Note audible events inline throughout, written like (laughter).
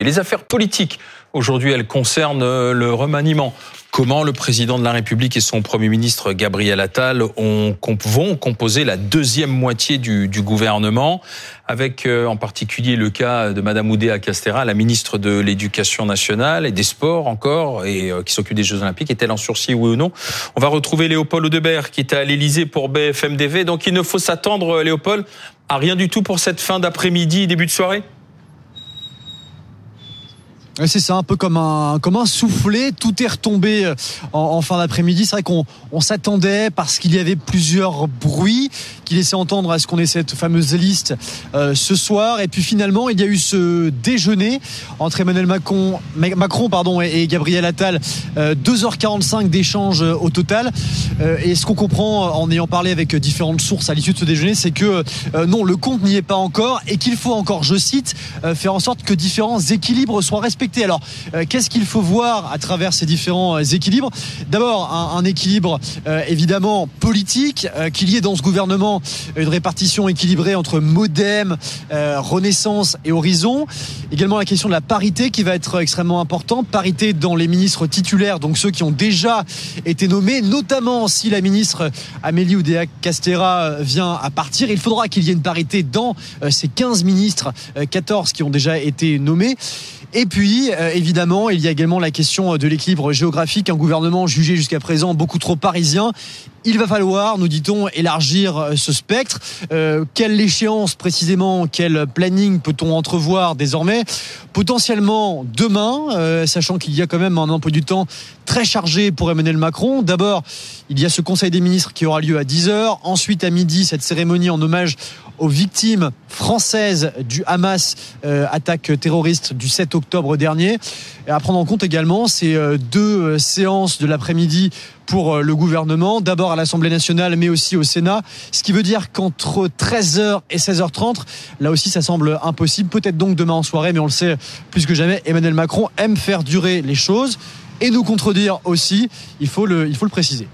Et les affaires politiques, aujourd'hui, elles concernent euh, le remaniement. Comment le président de la République et son Premier ministre Gabriel Attal ont, vont composer la deuxième moitié du, gouvernement, avec euh, en particulier le cas de Madame Oudéa Castera, la ministre de l'Éducation nationale et des Sports encore, et euh, qui s'occupe des Jeux Olympiques. Est-elle en sursis, oui ou non? On va retrouver Léopold Audebert, qui était à l'Élysée pour BFMDV. Donc il ne faut s'attendre, Léopold, à rien du tout pour cette fin d'après-midi, début de soirée? C'est ça, un peu comme un, comme soufflet. Tout est retombé euh, en, fin d'après-midi. C'est vrai qu'on on, s'attendait parce qu'il y avait plusieurs bruits qui laissaient entendre à ce qu'on ait cette fameuse liste euh, ce soir. Et puis finalement, il y a eu ce déjeuner entre Emmanuel Macron, pardon, et, Gabriel Attal. 2h45 euh, d'échange au total. et ce qu'on comprend en ayant parlé avec différentes sources à l'issue de ce déjeuner, c'est que non, le compte n'y est pas encore et qu'il faut encore, je cite, faire en sorte que différents équilibres soient respectés alors, euh, qu'est-ce qu'il faut voir à travers ces différents euh, équilibres? D'abord, un, équilibre euh, évidemment politique, qu'il y ait dans ce gouvernement une répartition équilibrée entre Modem, Renaissance et Horizon. Également la question de la parité qui va être extrêmement importante. Parité dans les ministres titulaires, donc ceux qui ont déjà été nommés, notamment si la ministre Amélie Oudéa Castera vient à partir. Il faudra qu'il y ait une parité dans ces 15 ministres, 14 qui ont déjà été nommés. Et puis, euh, évidemment, il y a également la question de l'équilibre géographique. Un gouvernement jugé jusqu'à présent beaucoup trop parisien. Il va falloir, nous dit-on, élargir euh, spectre. Euh, quelle échéance précisément, quel planning peut-on entrevoir désormais? Potentiellement demain, sachant qu'il y a quand même un emploi du temps très chargé pour Emmanuel Macron. D'abord, il y a ce Conseil des ministres qui aura lieu à 10h. Ensuite, à midi, cette cérémonie en hommage aux victimes françaises du Hamas, euh, attaque terroriste du 7 octobre dernier. Et à prendre en compte également ces euh, deux euh, séances de l'après-midi pour le gouvernement, d'abord à l'Assemblée nationale, mais aussi au Sénat. Ce qui veut dire qu'entre 13h et 16h30, là aussi, ça semble impossible. Peut-être donc demain en soirée, mais on le sait plus que jamais, Emmanuel Macron aime faire durer les choses et nous contredire aussi. Il faut le, il faut le préciser.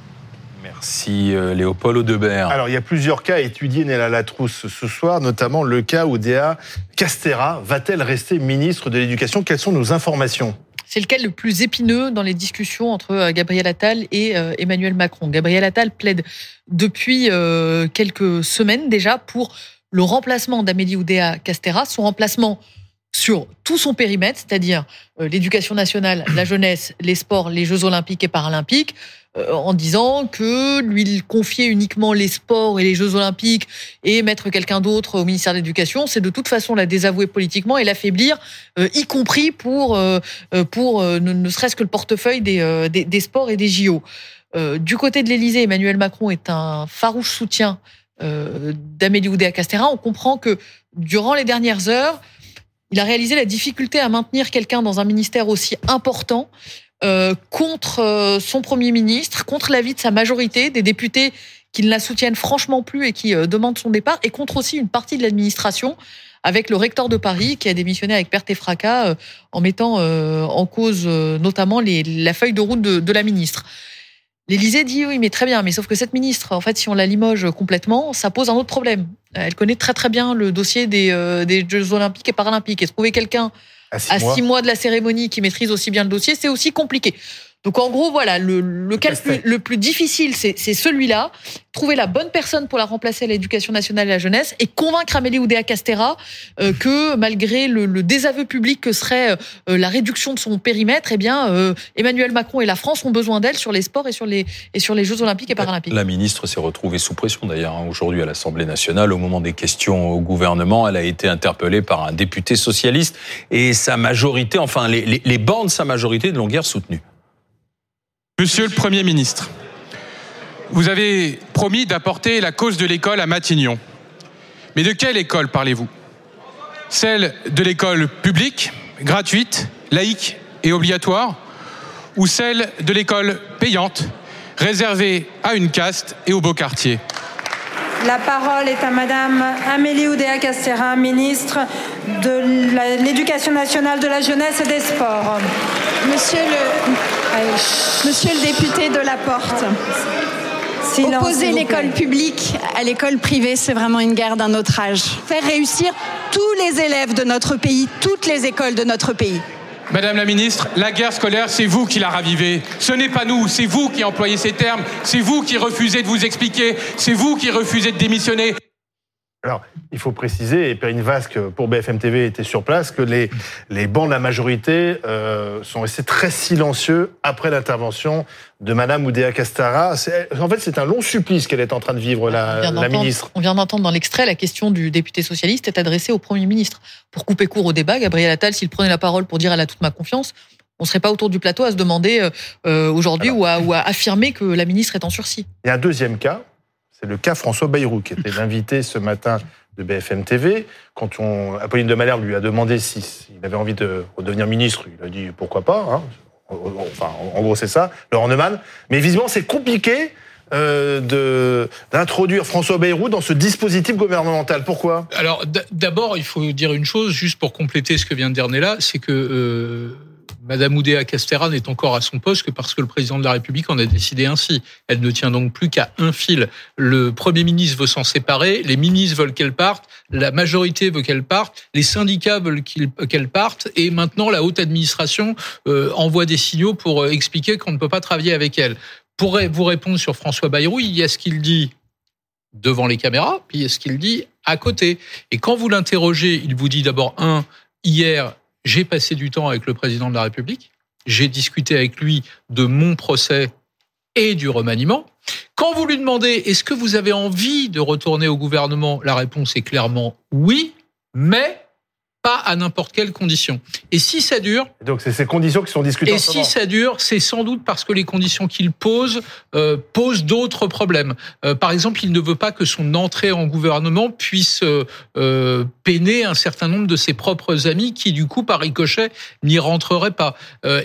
Merci euh, Léopold Audebert. Alors il y a plusieurs cas à étudier, Néla Latrousse, ce soir, notamment le cas où Déa Castera va-t-elle rester ministre de l'Éducation? Quelles sont nos informations? C'est le cas le plus épineux dans les discussions entre euh, Gabriel Attal et euh, Emmanuel Macron? Gabriel Attal plaide depuis quelques semaines déjà pour le remplacement d'Amélie Oudéa Castera, son remplacement sur tout son périmètre, c'est-à-dire l'éducation nationale, la (coughs) jeunesse, les sports, les Jeux olympiques et paralympiques, euh, en disant que lui confier uniquement les sports et les Jeux Olympiques et mettre quelqu'un d'autre au ministère de l'Éducation, c'est de toute façon la désavouer politiquement et l'affaiblir, euh, y compris pour euh, pour ne, serait-ce que le portefeuille des, des, sports et des JO. du côté de l'Élysée, Emmanuel Macron est un farouche soutien d'Amélie Oudéa-Castéra. On comprend que durant les dernières heures, il a réalisé la difficulté à maintenir quelqu'un dans un ministère aussi important euh, contre euh, son Premier ministre, contre l'avis de sa majorité, des députés qui ne la soutiennent franchement plus et qui euh, demandent son départ, et contre aussi une partie de l'administration, avec le recteur de Paris qui a démissionné avec perte et fracas en mettant en cause notamment la feuille de route de, la ministre. L'Élysée dit oui, mais très bien, mais sauf que cette ministre, en fait, si on la limoge complètement, ça pose un autre problème. Elle connaît très très bien le dossier des, des Jeux Olympiques et Paralympiques. Et trouver quelqu'un à six, mois. de la cérémonie qui maîtrise aussi bien le dossier, c'est aussi compliqué. Donc en gros, voilà, le, le cas le plus, difficile, c'est celui-là. Trouver la bonne personne pour la remplacer à l'éducation nationale et à la jeunesse et convaincre Amélie Oudéa Castera euh, que malgré le, désaveu public que serait euh, la réduction de son périmètre, eh bien euh, Emmanuel Macron et la France ont besoin d'elle sur les sports et sur les, et sur les Jeux olympiques et paralympiques. La ministre s'est retrouvée sous pression d'ailleurs hein, aujourd'hui à l'Assemblée nationale au moment des questions au gouvernement. Elle a été interpellée par un député socialiste et sa majorité, enfin les, les, les bancs de sa majorité de longueur soutenue. Monsieur le Premier ministre, vous avez promis d'apporter la cause de l'école à Matignon. Mais de quelle école parlez-vous? Celle de l'école publique, gratuite, laïque et obligatoire Ou celle de l'école payante, réservée à une caste et au beau quartier? La parole est à Madame Amélie Oudéa Castera, ministre de l'Éducation nationale, de la jeunesse et des sports. Monsieur le, Monsieur le député de la Porte. Silence, Opposer l'école publique à l'école privée, c'est vraiment une guerre d'un autre âge. Faire réussir tous les élèves de notre pays, toutes les écoles de notre pays. Madame la ministre, la guerre scolaire, c'est vous qui la ravivez. Ce n'est pas nous, c'est vous qui employez ces termes, c'est vous qui refusez de vous expliquer, c'est vous qui refusez de démissionner. Alors, il faut préciser, et Perrine Vasque pour BFM TV était sur place, que les, les bancs de la majorité euh, sont restés très silencieux après l'intervention de Madame Oudéa Castara. En fait, c'est un long supplice qu'elle est en train de vivre, la, la ministre. On vient d'entendre dans l'extrait la question du député socialiste est adressée au Premier ministre. Pour couper court au débat, Gabriel Attal, s'il prenait la parole pour dire elle a toute ma confiance, on serait pas autour du plateau à se demander euh, euh, aujourd'hui ou ou à affirmer que la ministre est en sursis. Il y a un deuxième cas, c'est le cas François Bayrou, qui était l'invité ce matin de BFM TV. Quand on, Apolline de Malherbe lui a demandé s'il avait envie de redevenir ministre, il a dit pourquoi pas. hein. Enfin, en gros, c'est ça, Laurent Neumann. Mais visiblement, c'est compliqué euh, d'introduire François Bayrou dans ce dispositif gouvernemental. Pourquoi? Alors d'abord, il faut dire une chose, juste pour compléter ce que vient de dire Nella, c'est que euh, Madame Oudéa Castera n'est encore à son poste que parce que le président de la République en a décidé ainsi. Elle ne tient donc plus qu'à un fil. Le Premier ministre veut s'en séparer, les ministres veulent qu'elle parte, la majorité veut qu'elle parte, les syndicats veulent qu'il- qu'elle parte, et maintenant la haute administration euh, envoie des signaux pour euh, expliquer qu'on ne peut pas travailler avec elle. Pour vous répondre sur François Bayrou, il y a ce qu'il dit devant les caméras, puis il y a ce qu'il dit à côté. Et quand vous l'interrogez, il vous dit d'abord, un, hier, j'ai passé du temps avec le président de la République, j'ai discuté avec lui de mon procès et du remaniement. Quand vous lui demandez, est-ce que vous avez envie de retourner au gouvernement, la réponse est clairement oui, mais pas à n'importe quelle condition. Et si ça dure, Et Donc, c'est ces conditions qui sont discutées et si moment. ça dure, c'est sans doute parce que les conditions qu'il pose euh, posent d'autres problèmes. Euh, par exemple, il ne veut pas que son entrée en gouvernement puisse euh, peiner un certain nombre de ses propres amis qui, du coup, par ricochet, n'y rentreraient pas.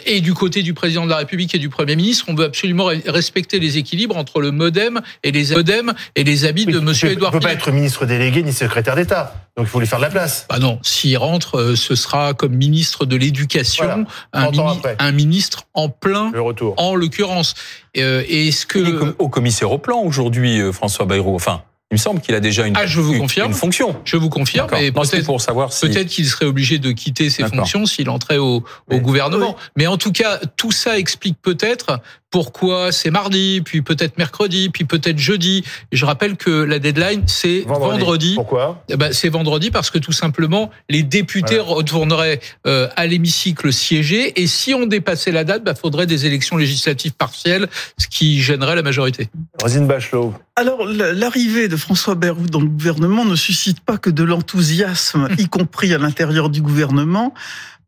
Et du côté du président de la République et du Premier ministre, on veut absolument re- respecter les équilibres entre le MoDem et les MoDem et les habits Oui, de Monsieur Édouard Il ne peut pas être ministre délégué ni secrétaire d'État. Donc, il faut lui faire de la place. Bah non, s'il rentre, euh, ce sera comme ministre de l'Éducation, Voilà, un, 30 ans mini- après. un ministre en plein Le retour. en l'occurrence. Euh, et est-ce que Il est com- au commissaire au plan aujourd'hui, euh, François Bayrou. Enfin, il me semble qu'il a déjà une, Ah, je vous confirme. une fonction. je vous confirme, et peut-être pour savoir si. peut-être qu'il serait obligé de quitter ses fonctions s'il entrait au, au Mais- gouvernement. Mais en tout cas, tout ça explique peut-être pourquoi c'est mardi, puis peut-être mercredi, puis peut-être jeudi. Et je rappelle que la deadline c'est vendredi. Pourquoi Eh ben, c'est vendredi parce que tout simplement les députés retourneraient euh, à l'hémicycle siéger et si on dépassait la date, il faudrait des élections législatives partielles, ce qui gênerait la majorité. Rosine Bachelot. Alors, la- l'arrivée de François Bayrou dans le gouvernement ne suscite pas que de l'enthousiasme, y compris à l'intérieur du gouvernement,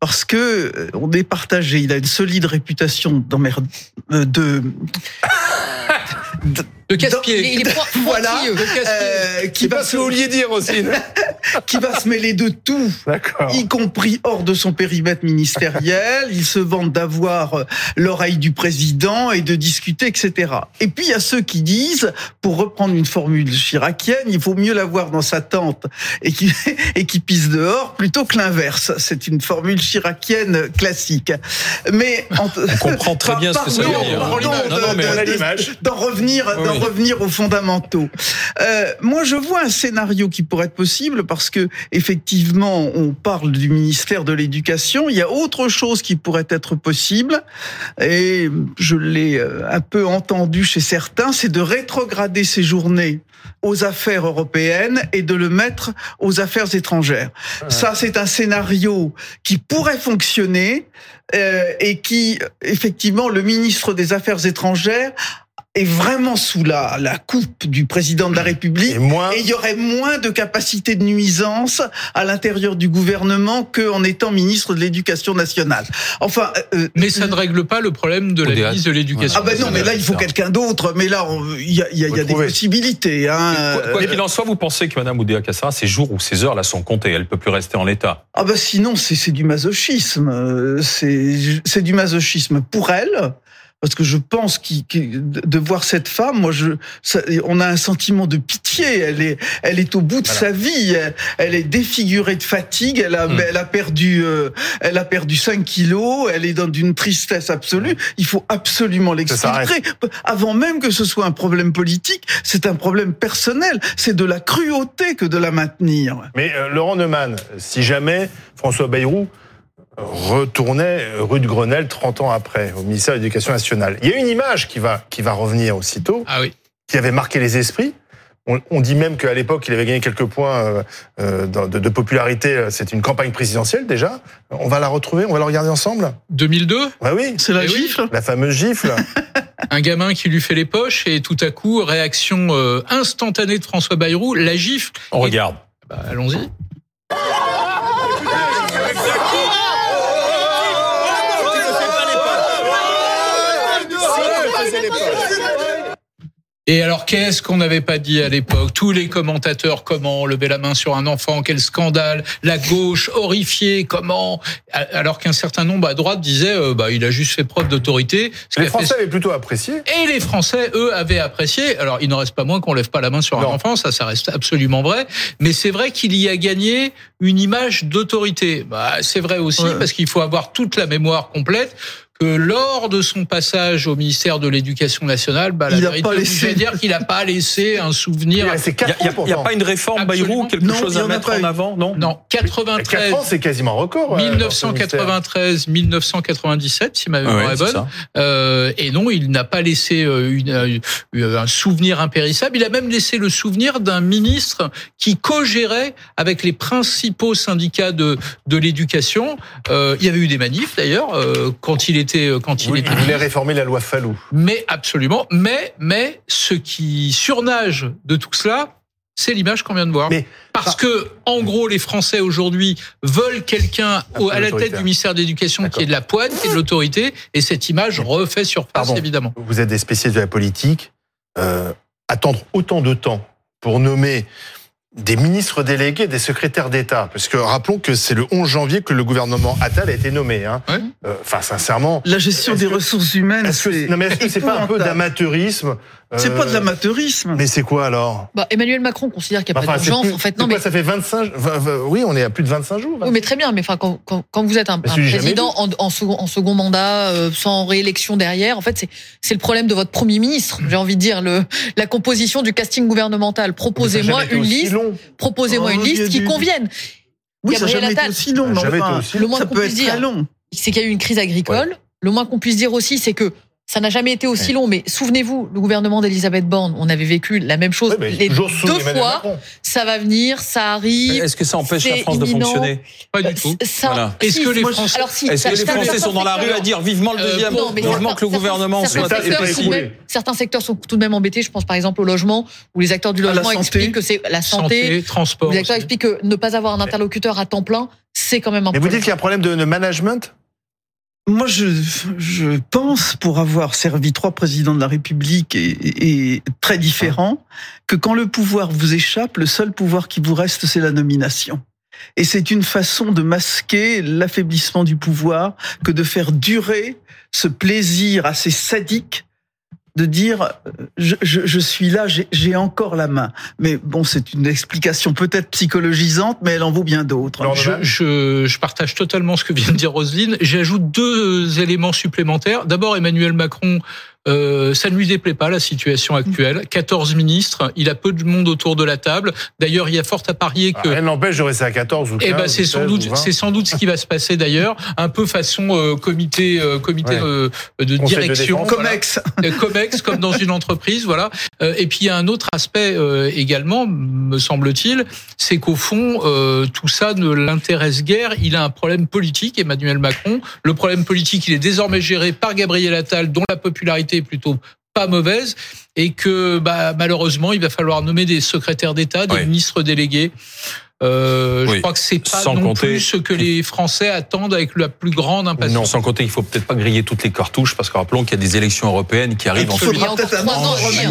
parce que euh, on est partagé. Il a une solide réputation d'emmerde, euh, de, De (laughs) casse-pied. Il est, il est point- (laughs) Voilà. casse-pied. euh, qui va se, vouliez dire, Rosine (laughs) qui va se mêler de tout. D'accord. y compris hors de son périmètre ministériel. Il se vante d'avoir euh, l'oreille du président et de discuter, etc. Et puis il y a ceux qui disent, pour reprendre une formule chiracienne, il faut mieux l'avoir dans sa tente et qui (laughs) et qui pisse dehors plutôt que l'inverse. C'est une formule chiracienne classique. Mais en- On comprend très bien ce que ça veut dire. d'en revenir, Oui, d'en revenir aux fondamentaux. Euh, moi, je vois un scénario qui pourrait être possible parce que effectivement, on parle du ministère de l'Éducation. Il y a autre chose qui pourrait être possible, et je l'ai euh, un peu entendu chez certains, c'est de rétrograder ces journées aux affaires européennes et de le mettre aux affaires étrangères. Ça, c'est un scénario qui pourrait fonctionner euh, et qui, effectivement, le ministre des Affaires étrangères est vraiment sous la, la coupe du président de la République. Et moins. Et il y aurait moins de capacité de nuisance à l'intérieur du gouvernement qu'en étant ministre de l'Éducation nationale. Enfin, euh, Mais ça ne règle pas le problème de la ministre de l'Éducation. ah ben non, mais là il faut quelqu'un d'autre. Mais là, il y a, il y a- il y a des possibilités. Hein. Quoi- Quoi Euh, qu'il en soit, vous pensez que Mme Oudéa Castara, ses jours ou ses heures là sont comptés. Elle peut plus rester en l'état? Ah bah sinon c'est c'est du masochisme, Euh, c'est c'est du masochisme pour elle parce que je pense qu'il, qu'il- de voir cette femme, moi, je, ça- on a un sentiment de pitié. Elle est, elle est au bout de Voilà. sa vie. Elle, elle est défigurée de fatigue. Elle a, Hmm. elle a perdu, euh, elle a perdu 5 kilos. Elle est dans une tristesse absolue. Il faut absolument l'exfiltrer. Avant même que ce soit un problème politique, c'est un problème personnel. C'est de la cruauté que de la maintenir. Mais euh, Laurent Neumann, si jamais François Bayrou retournait rue de Grenelle 30 ans après au ministère de l'Éducation nationale, il y a une image qui va, qui va revenir aussitôt, Ah oui. qui avait marqué les esprits. On, on dit même qu'à l'époque, il avait gagné quelques points euh, euh, de, de popularité. C'était une campagne présidentielle déjà. On va la retrouver, on va la regarder ensemble? 2002, Bah oui, C'est la Eh oui. gifle? la fameuse gifle. (laughs) un gamin qui lui fait les poches et tout à coup, réaction euh, instantanée de François Bayrou, la gifle. On regarde. Bah, Allons-y. Et alors, qu'est-ce qu'on n'avait pas dit à l'époque? Tous les commentateurs, comment? Lever la main sur un enfant, quel scandale La gauche horrifiée, comment? Alors qu'un certain nombre à droite disait, euh, bah, il a juste fait preuve d'autorité. ce Les fait Français avaient plutôt apprécié. et les Français, eux, avaient apprécié. Alors, il n'en reste pas moins qu'on lève pas la main sur un enfant, ça, ça reste absolument vrai. Mais c'est vrai qu'il y a gagné une image d'autorité. Bah, c'est vrai aussi Ouais. parce qu'il faut avoir toute la mémoire complète que lors de son passage au ministère de l'Éducation nationale, bah, la Il a vérité, pas je laissé- dire qu'il n'a pas laissé un souvenir. Il 4 n'y a, a pas une réforme Absolument. Bayrou, quelque Non, chose à a mettre pas en avant, non Non, 93, 4 ans, c'est quasiment record. ouais, dans ce ministère. 1993, 1997, si ma mémoire Ouais, est bonne. Euh, et non, il n'a pas laissé euh, une, euh, un souvenir impérissable. Il a même laissé le souvenir d'un ministre qui co-gérait avec les principaux syndicats de, de l'éducation. Euh, il y avait eu des manifs d'ailleurs euh, quand il était quand il Oui, était. il voulait réformer la loi Fallou. Mais absolument. Mais mais ce qui surnage de tout cela, c'est l'image qu'on vient de voir. Mais- Parce que, en gros, les Français aujourd'hui veulent quelqu'un à la tête du ministère de l'Éducation qui est de la poigne, qui est de l'autorité, et cette image refait surface, Pardon. évidemment. Vous êtes des spécialistes de la politique. Euh, attendre autant de temps pour nommer des ministres délégués, des secrétaires d'État, parce que rappelons que c'est le 11 janvier que le gouvernement Attal a été nommé. hein. Ouais. Euh, Enfin, sincèrement, La gestion des que- ressources humaines, est-ce que c'est non mais est-ce que c'est pas un peu d'amateurisme C'est euh, pas de l'amateurisme. Mais c'est quoi alors? Bah, Emmanuel Macron considère qu'il n'y a Enfin, pas d'urgence. plus- En fait, non, quoi, mais ça fait 25 vingt- vingt- oui, on est à plus de 25 jours. Oui, mais très bien. Mais enfin, quand, quand, quand vous êtes un, président en, en second, en second mandat, euh, sans réélection derrière, en fait, c'est c'est le problème de votre premier ministre. J'ai envie de dire le la composition du casting gouvernemental. Proposez-moi une liste. Proposez-moi Oh, une liste qui du- convienne. Oui, ça n'a Gabriel jamais été aussi long. Ça été enfin, aussi Le moins ça qu'on puisse dire, c'est qu'il y a eu une crise agricole. Le moins qu'on puisse dire aussi, c'est que ça n'a jamais été aussi Ouais. long. Mais souvenez-vous, le gouvernement d'Elisabeth Borne, on avait vécu la même chose Oui, les deux Emmanuel fois. Macron. Ça va venir, ça arrive. Est-ce que ça empêche la France de fonctionner Pas du Euh, tout. ça- Voilà. Est-ce que les Français- alors si, Est-ce que les certains Français sont dans la rue à dire vivement le Euh, deuxième non, mais Vivement certains- que le gouvernement certains soit secteurs sont même- certains secteurs sont tout de même embêtés. Je pense par exemple au logement, où les acteurs du logement santé. expliquent que c'est la santé. Santé, transport. les acteurs aussi. expliquent que ne pas avoir un interlocuteur à temps plein, c'est quand même un Mais vous problème. dites qu'il y a un problème de management Moi, je, je pense, pour avoir servi trois présidents de la République et, et très différents, que quand le pouvoir vous échappe, le seul pouvoir qui vous reste, c'est la nomination. Et c'est une façon de masquer l'affaiblissement du pouvoir que de faire durer ce plaisir assez sadique de dire euh, je, je, je suis là, j'ai- j'ai encore la main. Mais bon, c'est une explication peut-être psychologisante, mais elle en vaut bien d'autres. Alors, Je, je, je partage totalement ce que vient de dire Roselyne. J'ajoute deux éléments supplémentaires. D'abord, Emmanuel Macron, euh, ça ne lui déplaît pas la situation actuelle. 14 ministres, il a peu de monde autour de la table. D'ailleurs, il y a fort à parier que Rien n'empêche de rester à 14 ou 15 eh ben, c'est sans 16 doute, ou 20. c'est sans doute ce qui va se passer d'ailleurs, un peu façon euh, comité, euh, comité Ouais. euh, de Conseil de direction, défense. voilà. Comex. Euh, Comex comme dans une entreprise, voilà. Euh, Et puis il y a un autre aspect euh, également, me semble-t-il, c'est qu'au fond euh, tout ça ne l'intéresse guère. Il a un problème politique, Emmanuel Macron. Le problème politique, il est désormais géré par Gabriel Attal, dont la popularité plutôt pas mauvaise, et que bah, malheureusement il va falloir nommer des secrétaires d'État, des Oui. ministres délégués. Euh, Oui. Je crois que c'est pas Sans non compter- plus ce que les Français attendent avec la plus grande impatience. Non, sans compter qu'il faut peut-être pas griller toutes les cartouches parce que rappelons qu'il y a des élections européennes qui arrivent en Il faudra Il